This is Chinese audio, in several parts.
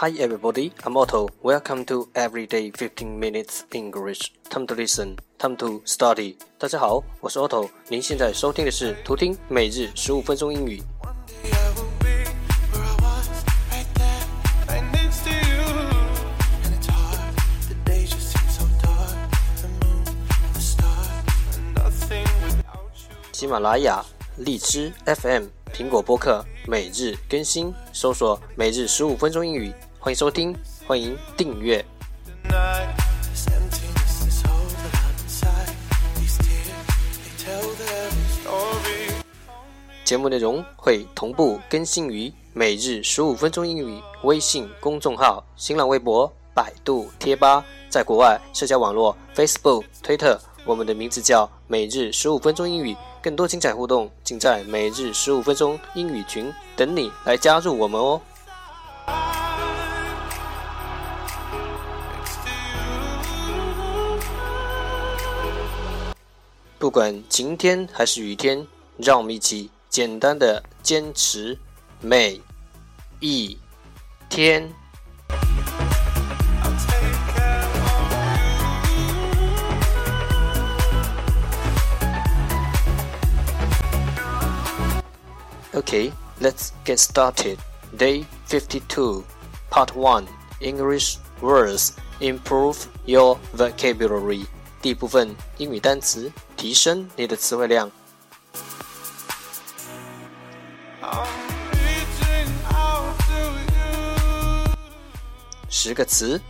Hi everybody, I'm Otto. Welcome to Everyday 15 Minutes English. Time to listen, time to study. 大家好，我是 Otto。您现在收听的是图听每日十五分钟英语。喜马拉雅、荔枝 FM、苹果播客每日更新，搜索“每日十五分钟英语”，欢迎收听，欢迎订阅。节目内容会同步更新于“每日十五分钟英语”微信公众号、新浪微博、百度贴吧，在国外社交网络 Facebook、Twitter，我们的名字叫“每日十五分钟英语”。更多精彩互动，尽在每日十五分钟英语群等你来加入我们哦！不管晴天还是雨天，让我们一起简单的坚持每一天。Okay, let's get started. Day 52, Part 1 English Words Improve Your Vocabulary. 第一部分英语单词，提升你的词汇量。十个词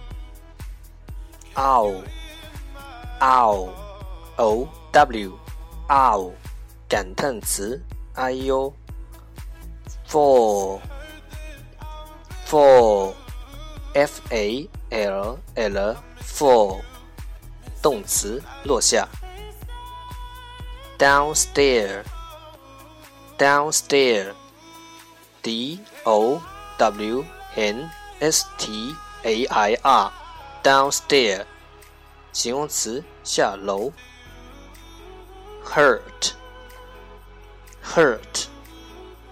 ：ow，ow，o w，ow，感叹词，哎呦。fall fall f a l l fall 动词落下 downstair downstair d o w n s t a i r downstair 形容词下楼 hurt hurt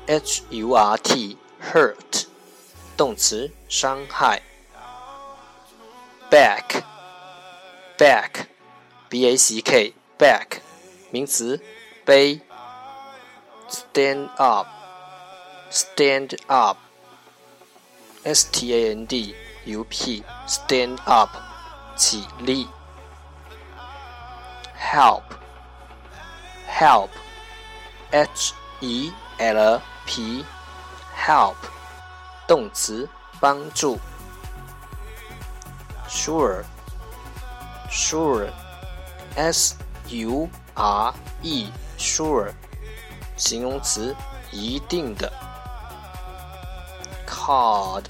h u r t hurt 动词伤害。back back b a c k back 名词背。stand up stand up s t a n d u p stand up 起立。help help h e l P help 动词帮助，sure sure S U R E sure 形容词一定的，card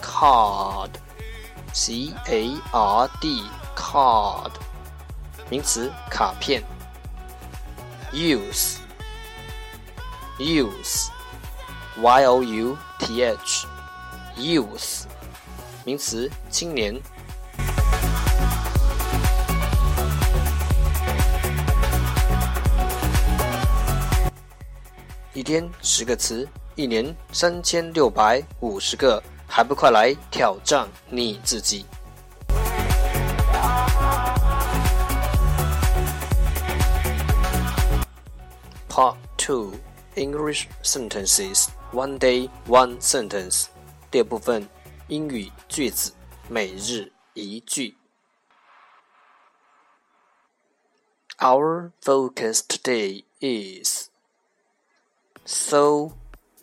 card C A R D card 名词卡片，use youth, y o u t h, youth，名词，青年。一天十个词，一年三千六百五十个，还不快来挑战你自己？Part Two。English sentences one day one sentence 第二部分英语句子每日一句。Our focus today is sow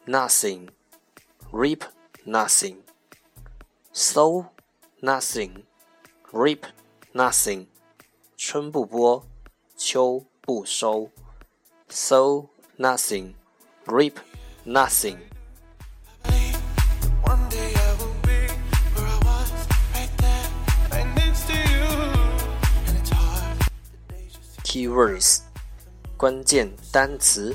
nothing, reap nothing. Sow nothing, reap nothing. 春不播，秋不收。Sow nothing, reap nothing. Keywords 关键单词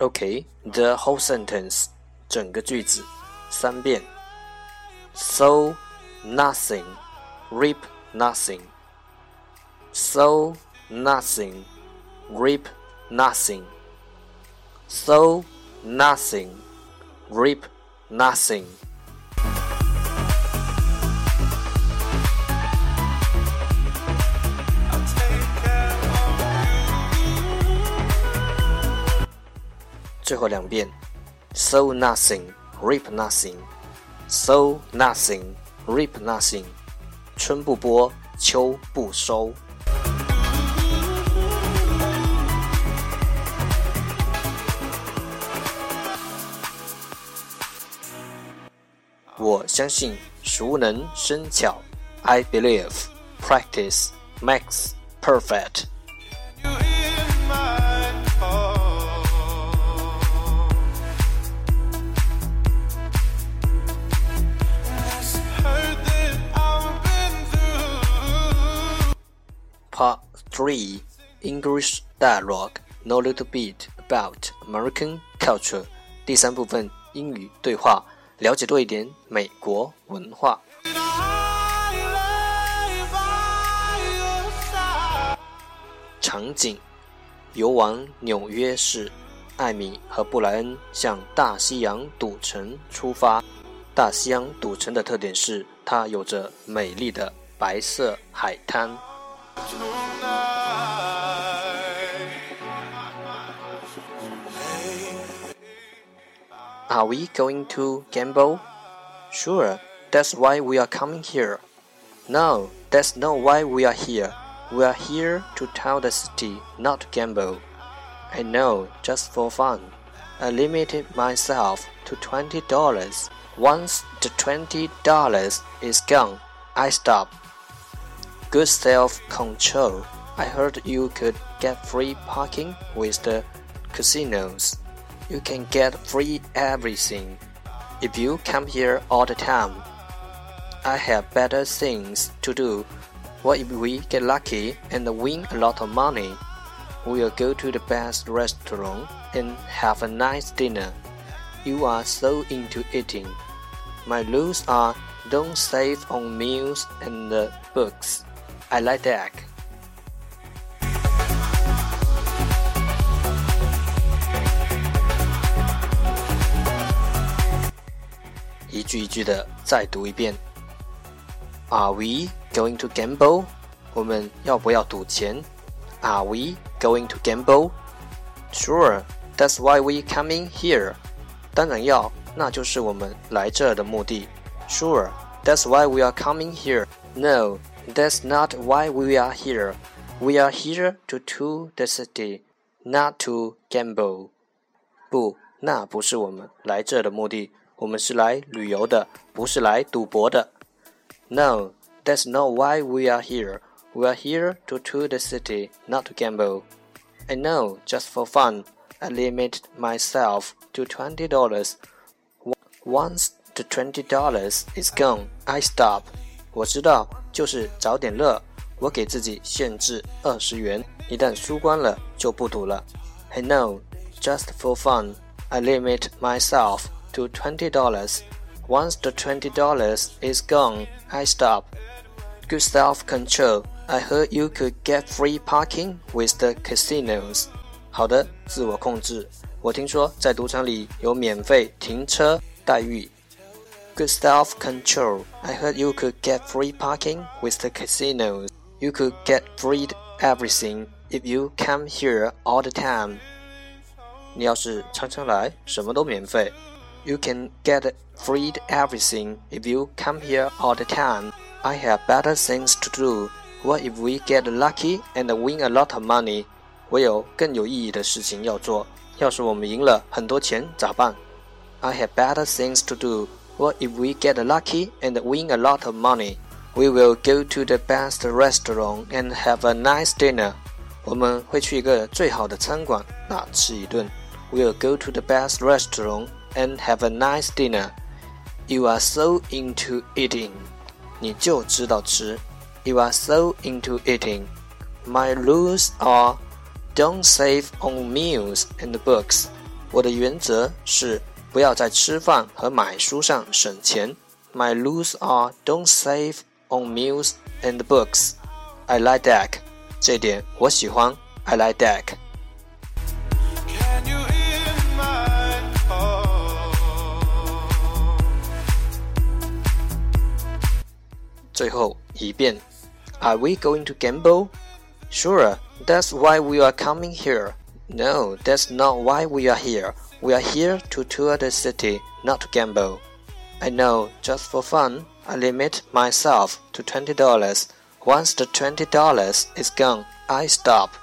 Okay, the whole sentence，整个句子，三遍。So nothing, reap nothing. So nothing, reap nothing. So nothing, reap nothing. 最后两遍，sow nothing, reap nothing, sow nothing, reap nothing，春不播，秋不收。我相信熟能生巧，I believe practice makes perfect。 Three English dialogue, know a little bit about American culture. 第三部分英语对话，了解多一点美国文化。场景：游玩纽约市，艾米和布莱恩向大西洋赌城出发。大西洋赌城的特点是，它有着美丽的白色海滩。Are we going to gamble? Sure, that's why we are coming here. No, that's not why we are here. We are here to tell the city not to gamble. I know, just for fun. I limited myself to twenty dollars. Once the twenty dollars is gone, I stop. Good self-control. I heard you could get free parking with the casinos. You can get free everything if you come here all the time. I have better things to do. What if we get lucky and win a lot of money? We'll go to the best restaurant and have a nice dinner. You are so into eating. My rules are don't save on meals and uh, books. I like that. 一句一句的再读一遍。Are we going to gamble？我们要不要赌钱？Are we going to gamble? Sure, that's why we coming here. 当然要，那就是我们来这儿的目的。Sure, that's why we are coming here. No, that's not why we are here. We are here to tour the city, not to gamble. 不，那不是我们来这儿的目的。我们是来旅游的，不是来赌博的。No, that's not why we are here. We are here to tour the city, not to gamble. I know, just for fun, I limited myself to twenty dollars. Once the twenty dollars is gone, I stop. 我知道，就是找点乐。我给自己限制二十元，一旦输光了就不赌了。I know, just for fun, I limit myself to twenty dollars. Once the twenty dollars is gone, I stop. Good self-control. I heard you could get free parking with the casinos. 好的，自我控制。我听说在赌场里有免费停车待遇。Good self-control. I heard you could get free parking with the casinos. You could get free everything if you come here all the time. 你要是常常来，什么都免费。You can get free everything if you come here all the time. I have better things to do. What if we get lucky and win a lot of money? 我有更有意义的事情要做。要是我们赢了很多钱咋办？I have better things to do. What if we get lucky and win a lot of money? We will go to the best restaurant and have a nice dinner. 我们会去一个最好的餐馆，那吃一顿。We'll go to the best restaurant and have a nice dinner. You are so into eating，你就知道吃。You are so into eating. My rules are don't save on meals and books. 我的原则是 不要在吃饭和买书上省钱。My rules are don't save on meals and books. I like that. 这点我喜欢。I like that. Can you hear my call? 最后一遍。Are we going to gamble? Sure, that's why we are coming here. No, that's not why we are here. We are here to tour the city, not to gamble. I know, just for fun, I limit myself to twenty dollars. Once the twenty dollars is gone, I stop.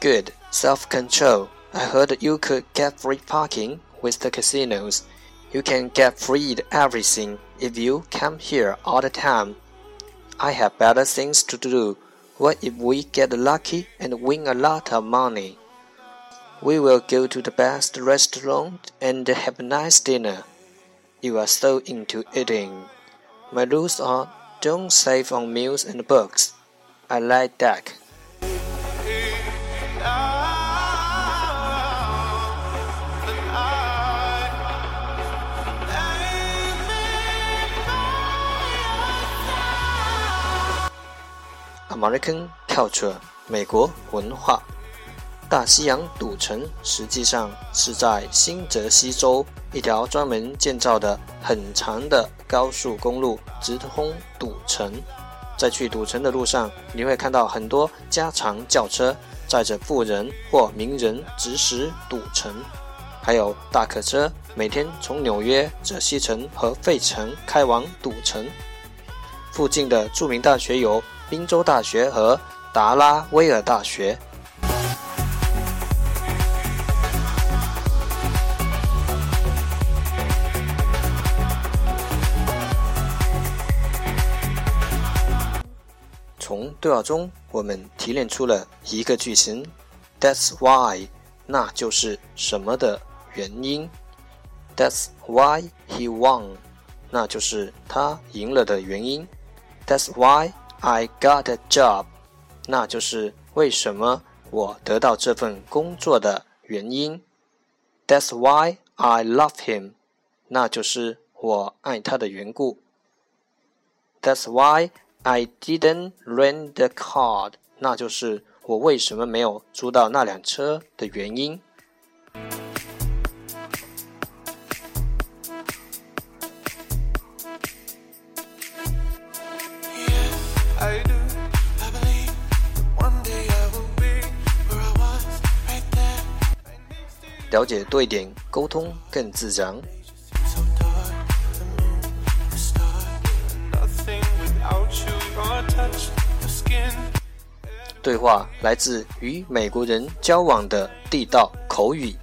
Good, self-control. I heard you could get free parking with the casinos. You can get free everything if you come here all the time. I have better things to do. What if we get lucky and win a lot of money? We will go to the best restaurant and have a nice dinner. You are so into eating. My rules are don't save on meals and books. I like that. American culture，美国文化。 大西洋赌城实际上是在新泽西州一条专门建造的很长的高速公路，直通赌城。在去赌城的路上，你会看到很多加长轿车载着富人或名人直驶赌城，还有大客车每天从纽约、泽西城和费城开往赌城。附近的著名大学有宾州大学和达拉威尔大学。对话中，我们提炼出了一个句型：That's why，那就是什么的原因；That's why he won，那就是他赢了的原因；That's why I got a job，那就是为什么我得到这份工作的原因；That's why I love him，那就是我爱他的缘故；That's why I didn't rent the car，那就是我为什么没有租到那辆车的原因。I do. I believe one day I will be where I was, right there. 了解多一点，沟通更自然。对话来自与美国人交往的地道口语。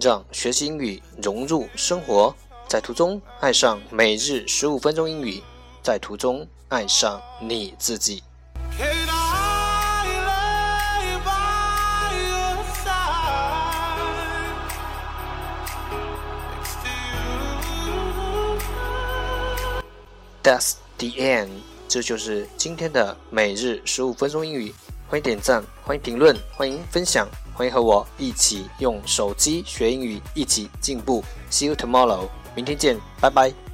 让学习英语融入生活，在途中爱上每日十五分钟英语，在途中爱上你自己。That's the end。这就是今天的每日十五分钟英语。欢迎点赞，欢迎评论，欢迎分享，欢迎和我一起用手机学英语，一起进步。See you tomorrow。明天见，拜拜。